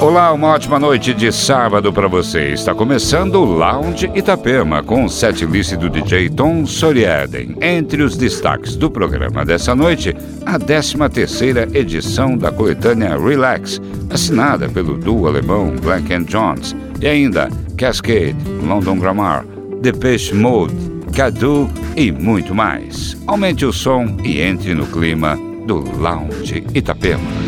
Olá, uma ótima noite de sábado para você. Está começando o Lounge Itapema com o setlist do DJ Tom Soriaden. Entre os destaques do programa dessa noite, a 13ª edição da coletânea Relax, assinada pelo duo alemão Black Jones, e ainda Cascade, London Grammar, Depeche Mode, Cadu e muito mais. Aumente o som e entre no clima do Lounge Itapema.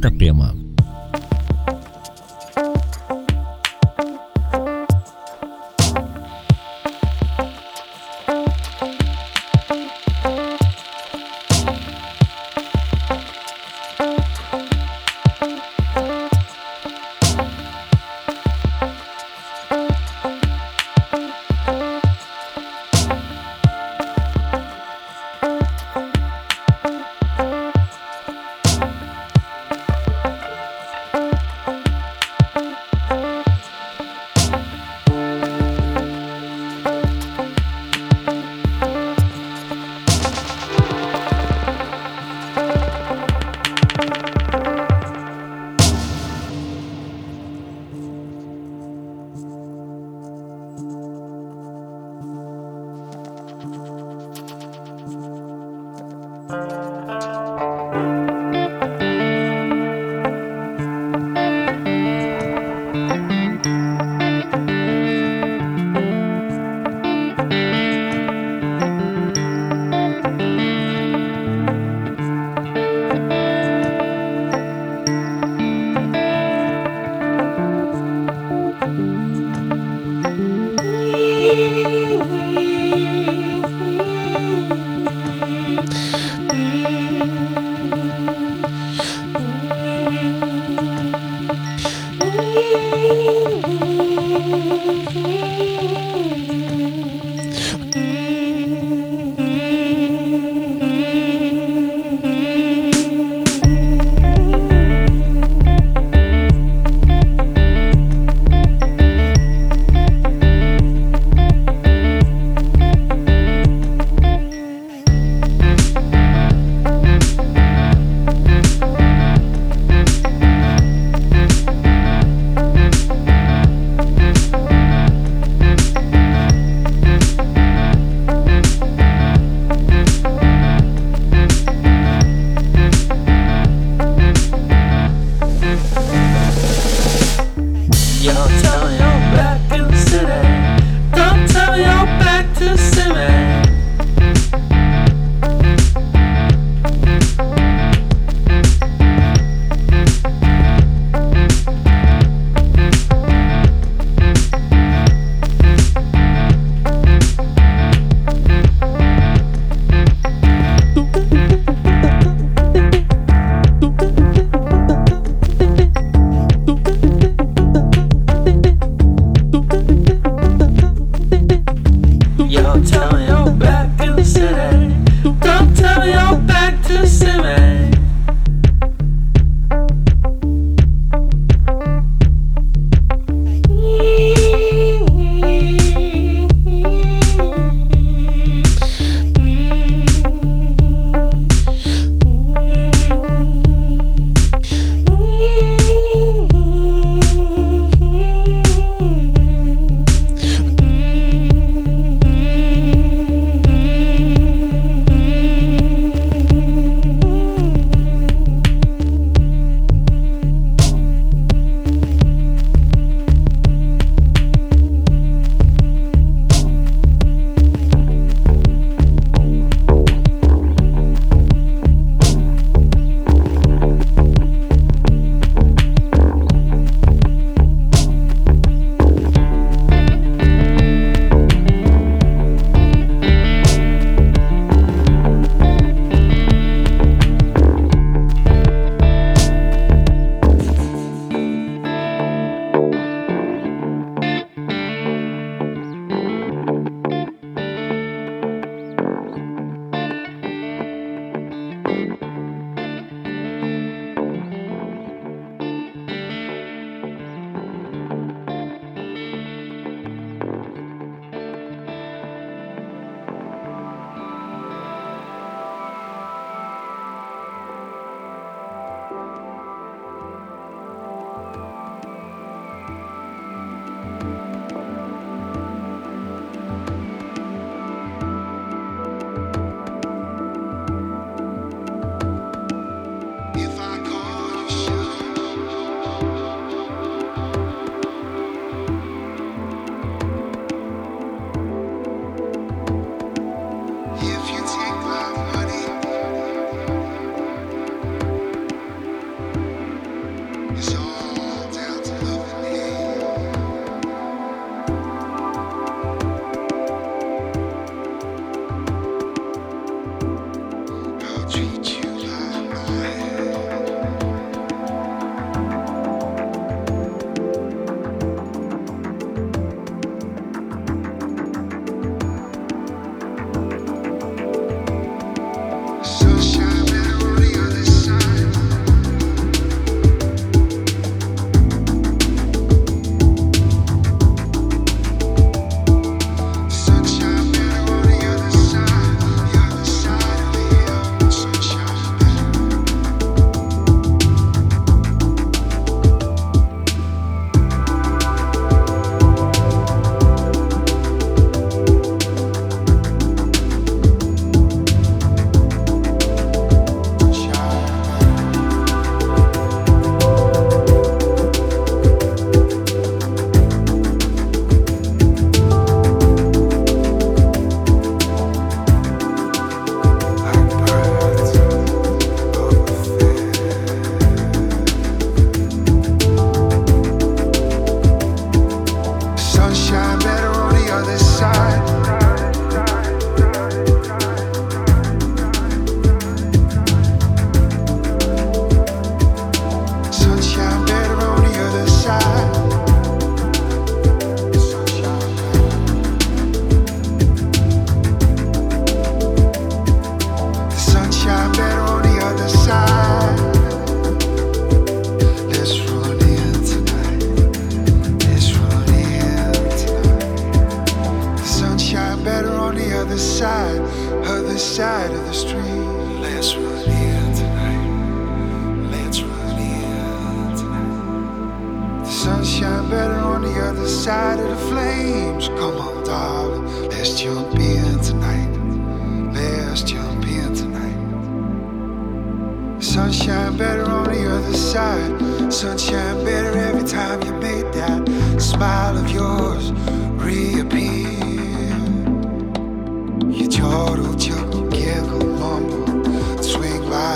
Itapema.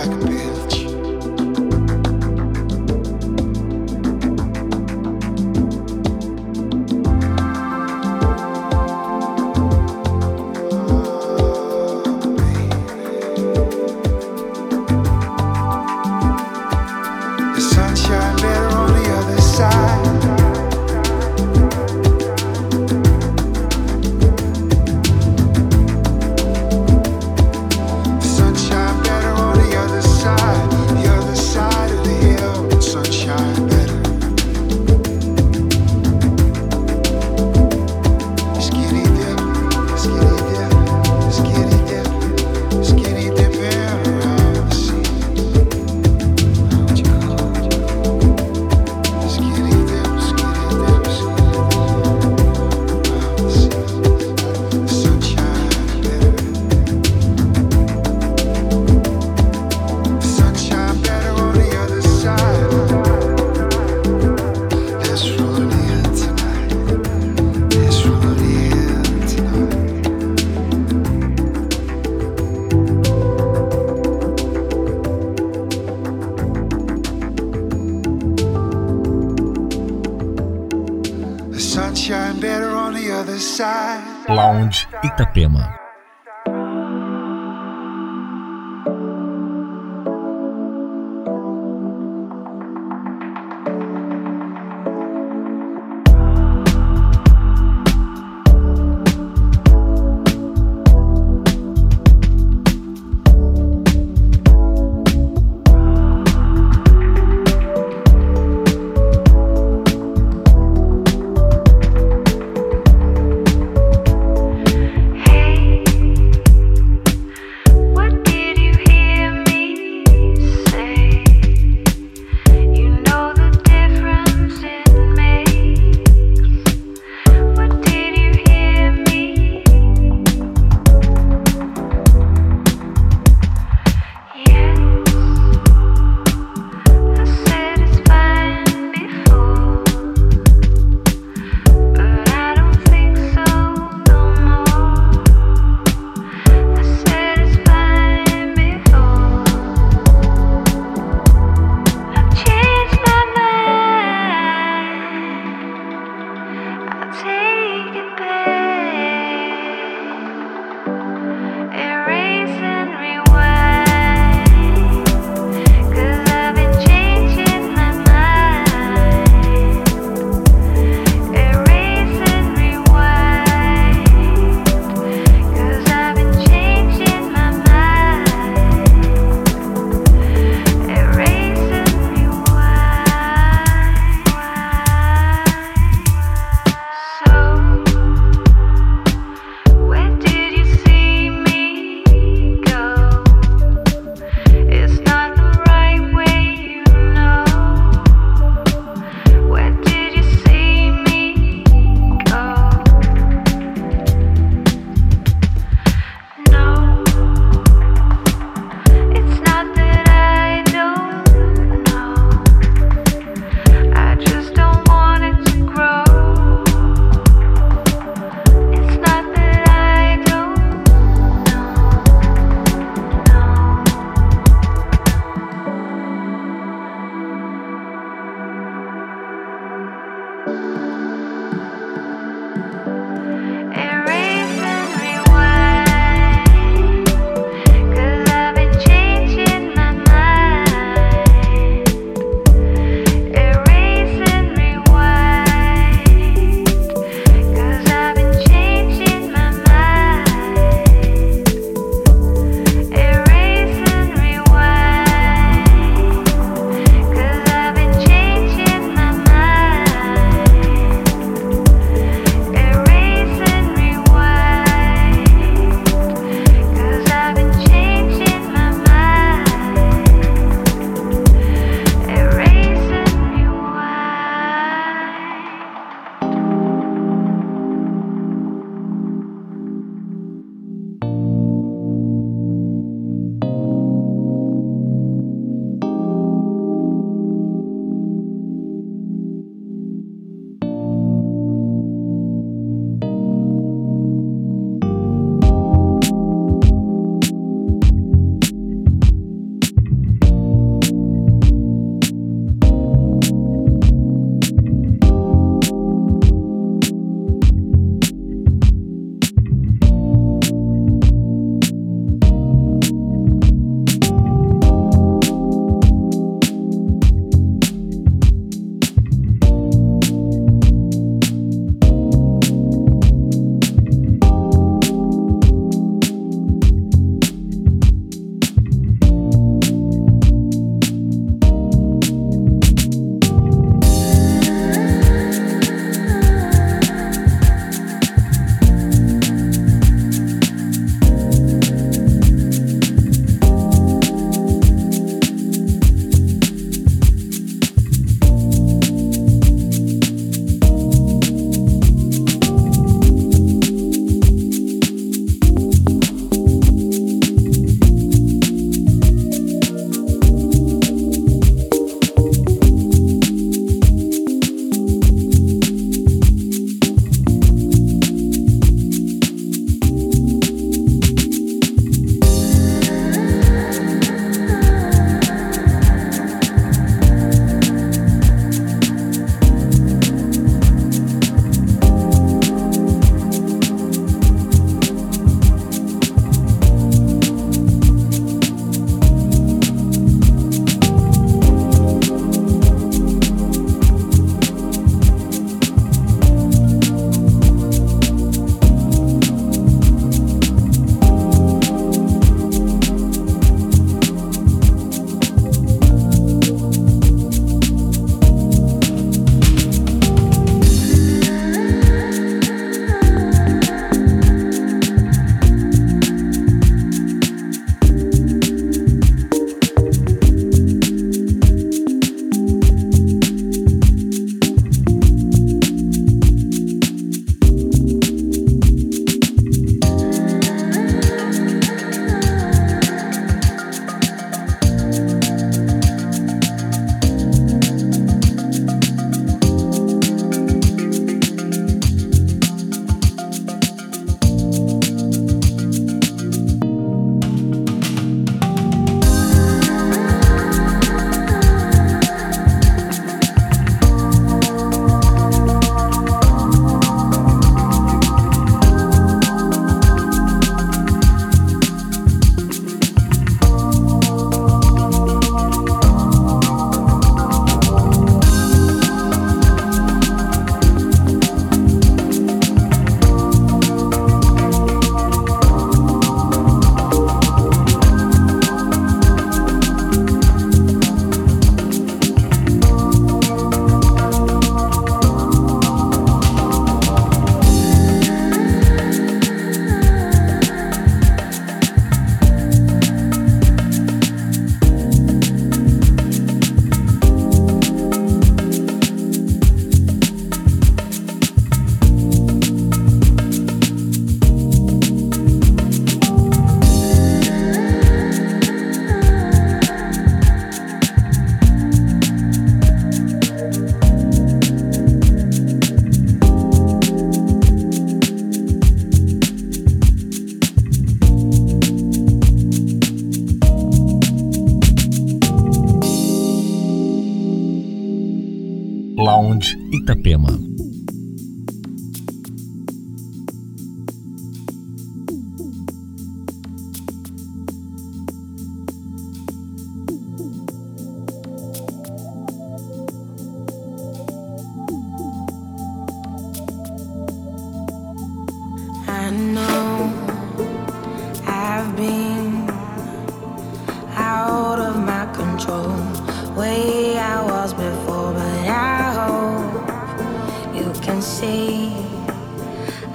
Itapema.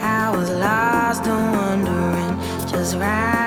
I was lost and wondering just you.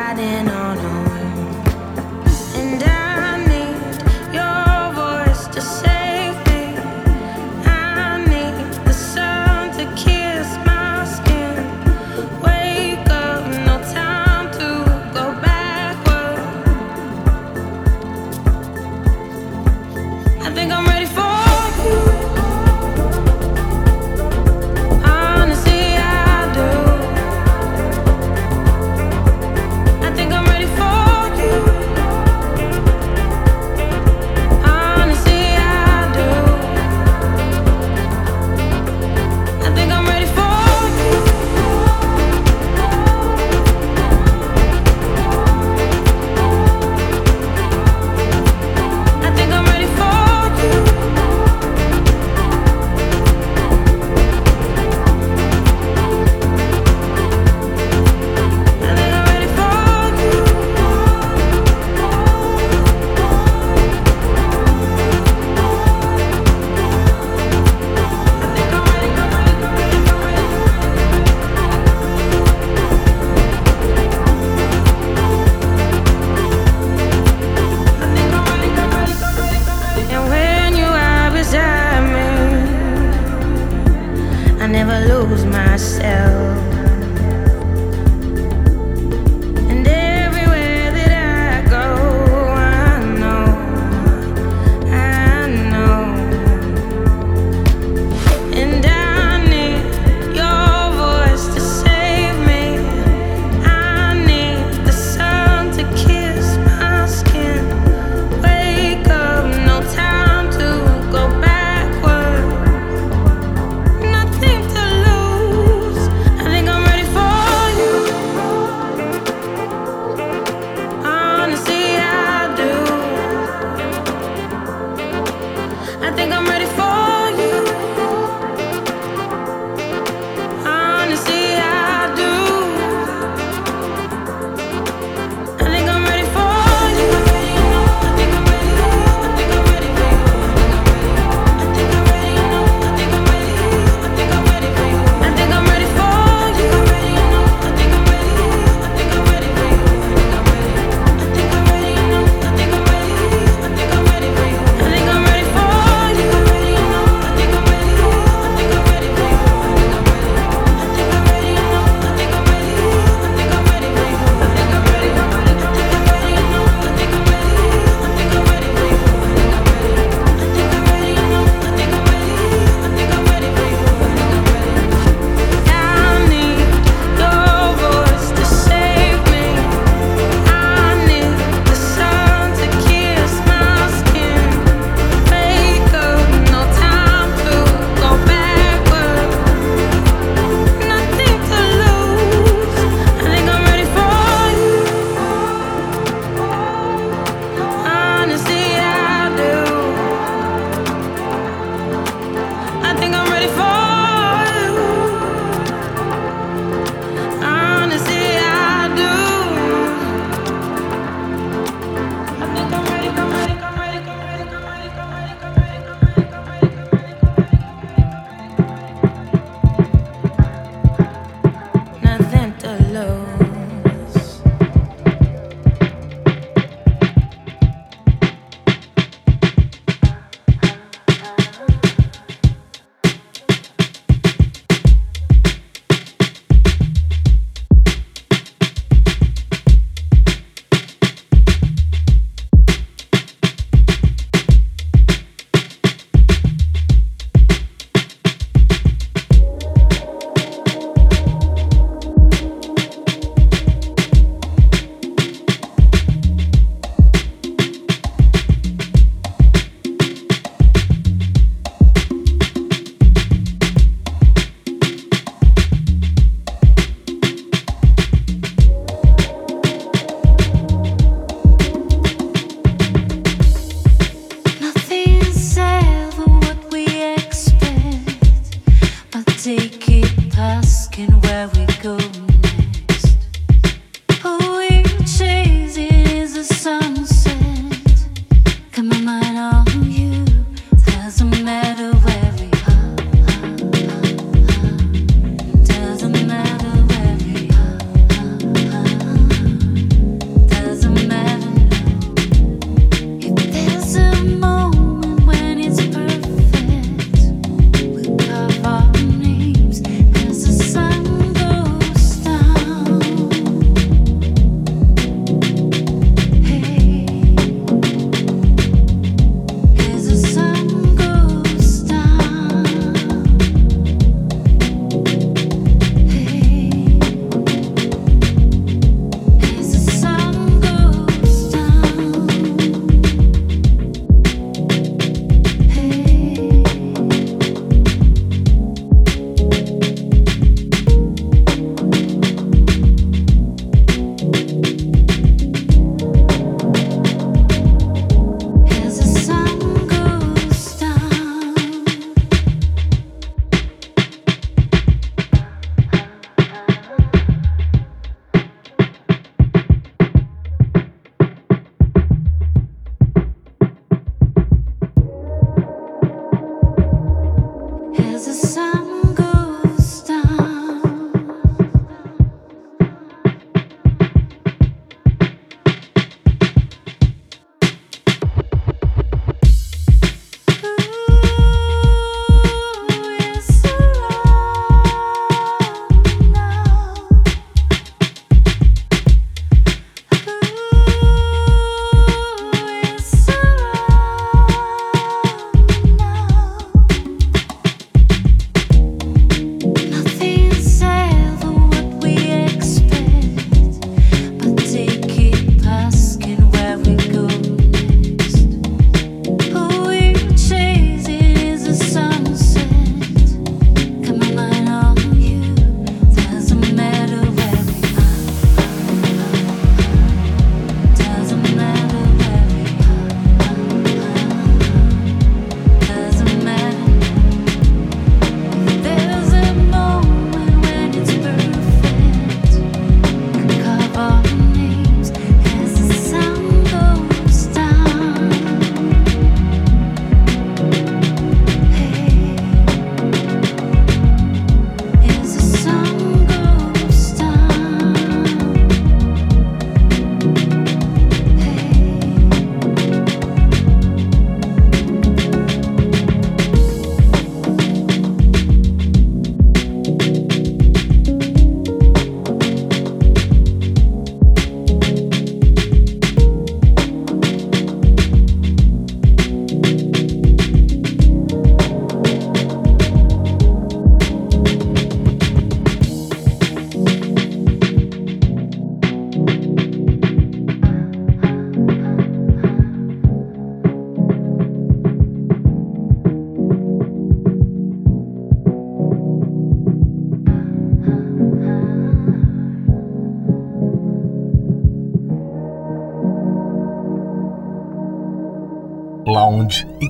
alone.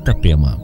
Itapema.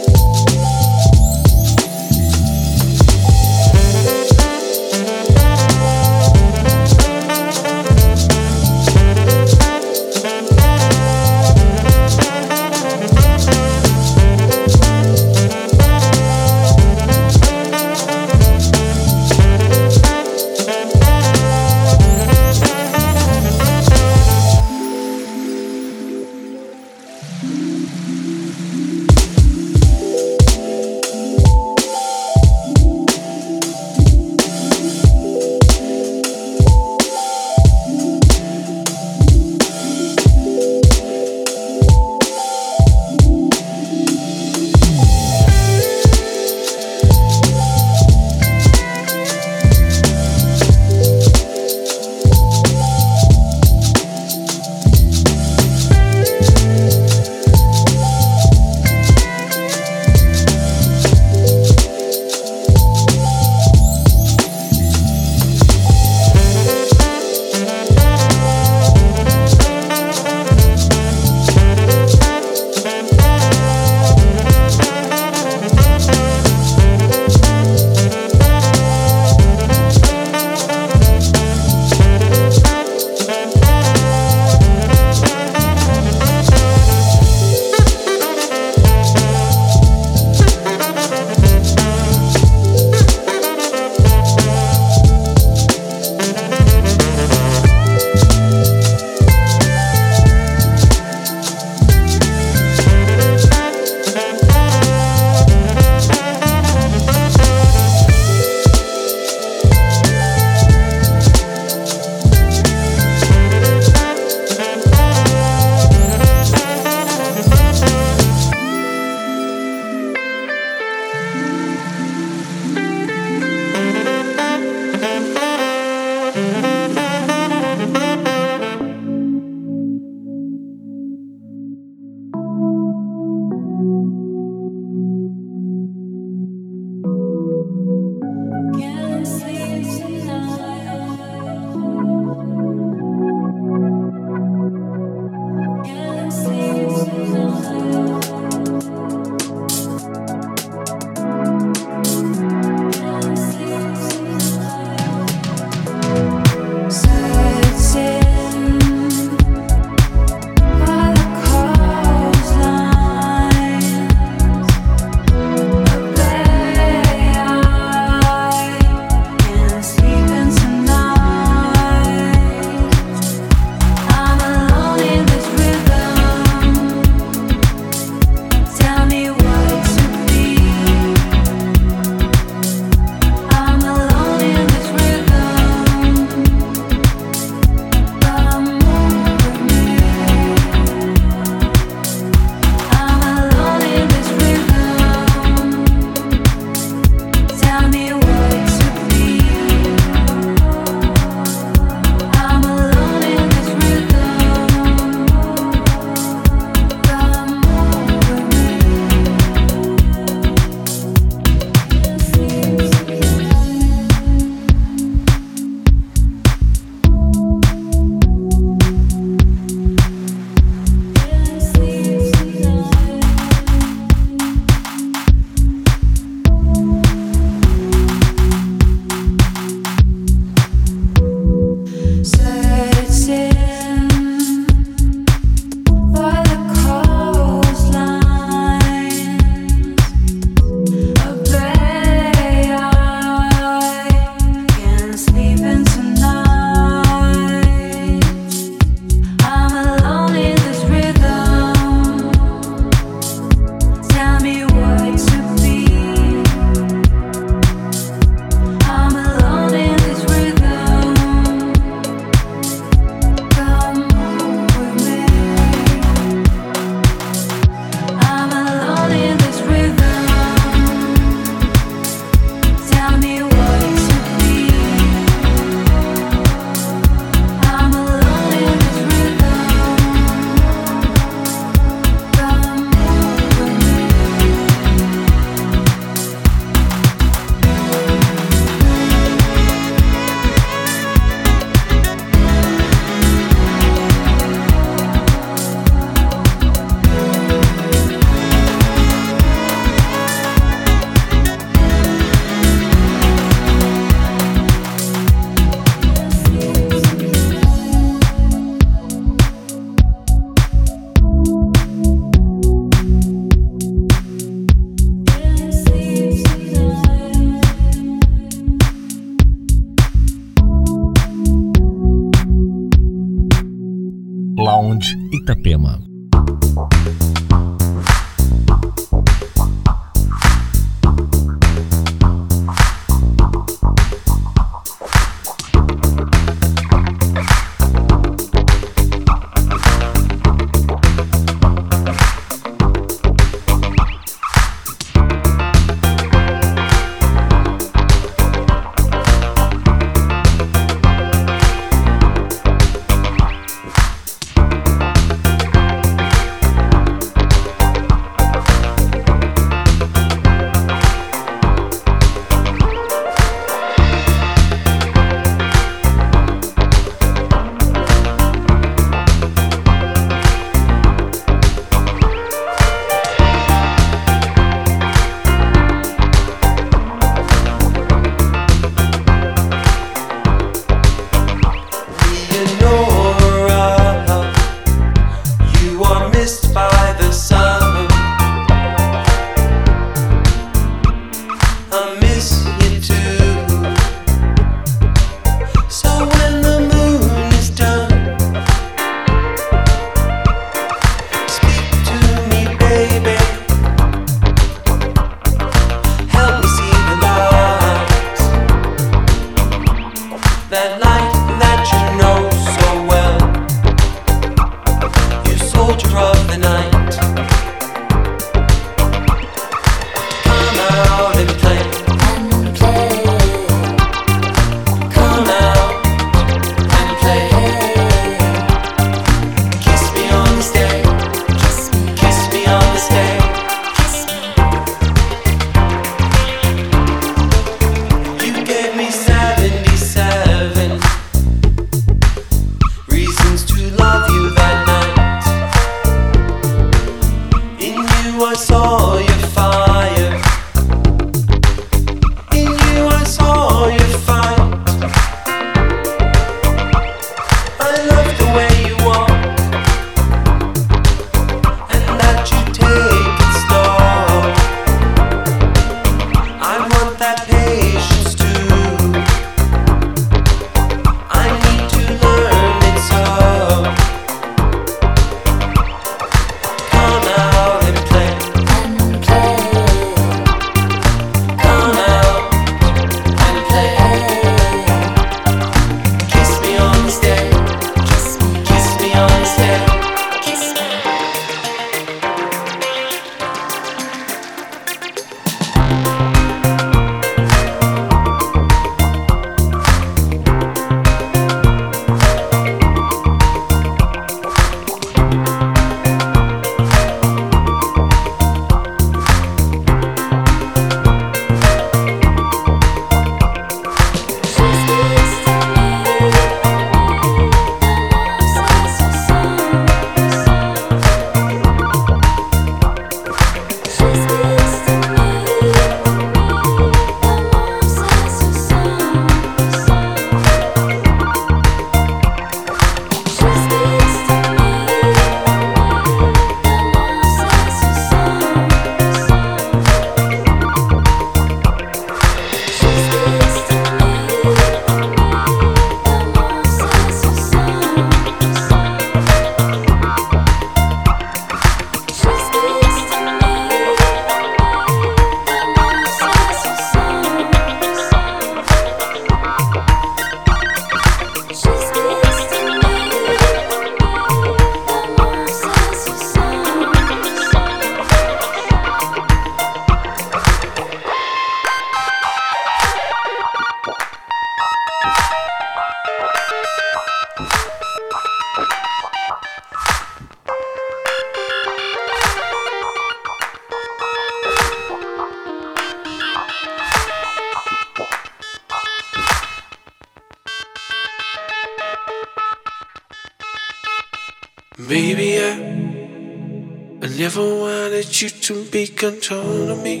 you to be control of me.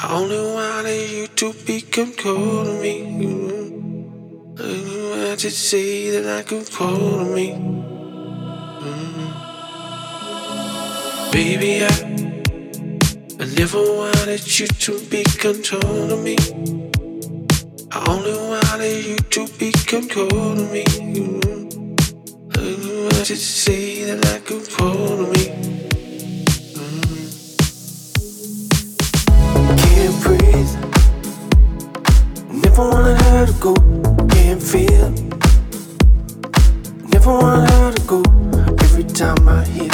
I only wanted you to become cold to me. Mm-hmm. And you to say that I could call me. Mm-hmm. Baby, I, I never wanted you to be control of me. I only wanted you to become cold to me. Mm-hmm. And to say that I could call me. go, can't feel. Never want her to go every time I hear.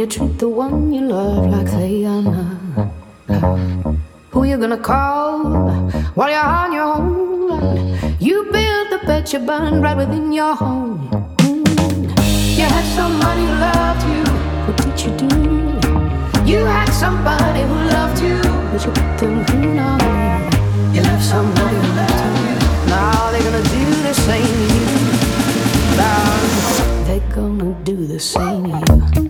you treat the one you love like they are not? Who you gonna call while you're on your own? You build the bed you burn right within your home. You had somebody who loved you, what did you do? You had somebody who loved you, but you put them through now. You left somebody who loved you. Now they're gonna do the same to you Now they're gonna do the same to you.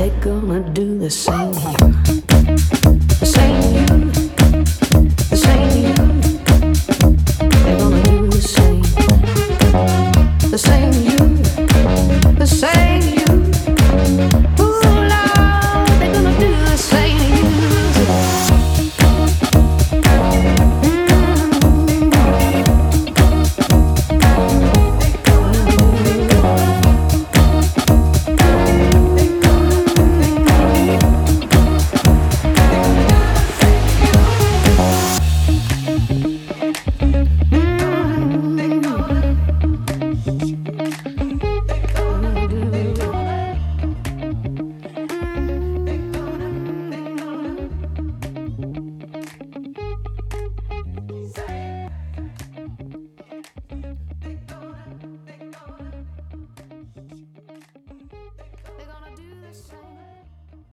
They're gonna do the same here.